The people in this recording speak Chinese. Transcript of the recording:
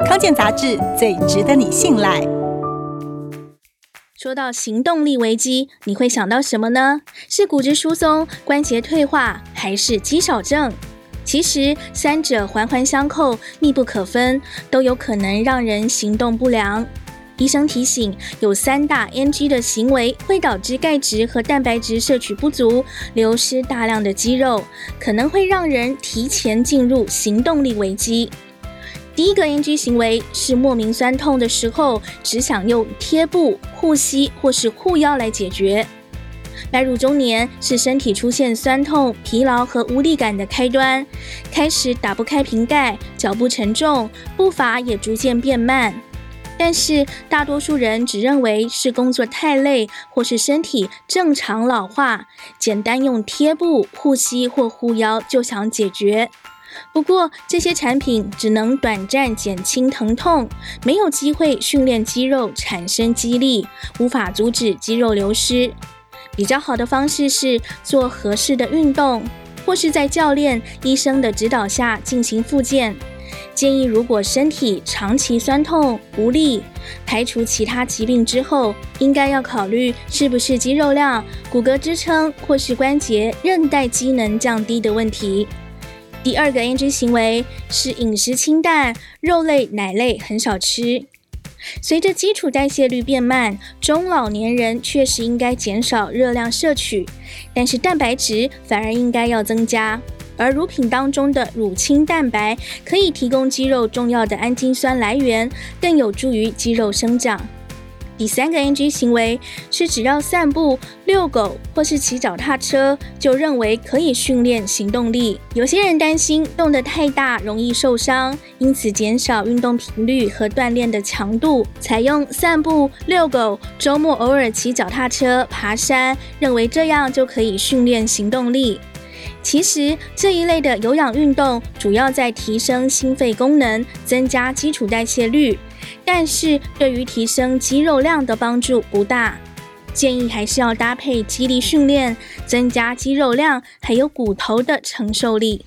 康健杂志最值得你信赖。说到行动力危机，你会想到什么呢？是骨质疏松、关节退化，还是肌少症？其实三者环环相扣，密不可分，都有可能让人行动不良。医生提醒，有三大 NG 的行为会导致钙质和蛋白质摄取不足，流失大量的肌肉，可能会让人提前进入行动力危机。第一个 NG 行为是莫名酸痛的时候，只想用贴布、护膝或是护腰来解决。迈入中年是身体出现酸痛、疲劳和无力感的开端，开始打不开瓶盖，脚步沉重，步伐也逐渐变慢。但是大多数人只认为是工作太累，或是身体正常老化，简单用贴布、护膝或护腰就想解决。不过这些产品只能短暂减轻疼痛，没有机会训练肌肉产生肌力，无法阻止肌肉流失。比较好的方式是做合适的运动，或是在教练、医生的指导下进行复健。建议如果身体长期酸痛无力，排除其他疾病之后，应该要考虑是不是肌肉量、骨骼支撑或是关节、韧带机能降低的问题。第二个 NG 行为是饮食清淡，肉类、奶类很少吃。随着基础代谢率变慢，中老年人确实应该减少热量摄取，但是蛋白质反而应该要增加。而乳品当中的乳清蛋白可以提供肌肉重要的氨基酸来源，更有助于肌肉生长。第三个 NG 行为是只要散步、遛狗或是骑脚踏车，就认为可以训练行动力。有些人担心动得太大容易受伤，因此减少运动频率和锻炼的强度，采用散步、遛狗，周末偶尔骑脚踏车、爬山，认为这样就可以训练行动力。其实这一类的有氧运动主要在提升心肺功能，增加基础代谢率。但是对于提升肌肉量的帮助不大，建议还是要搭配肌力训练，增加肌肉量，还有骨头的承受力。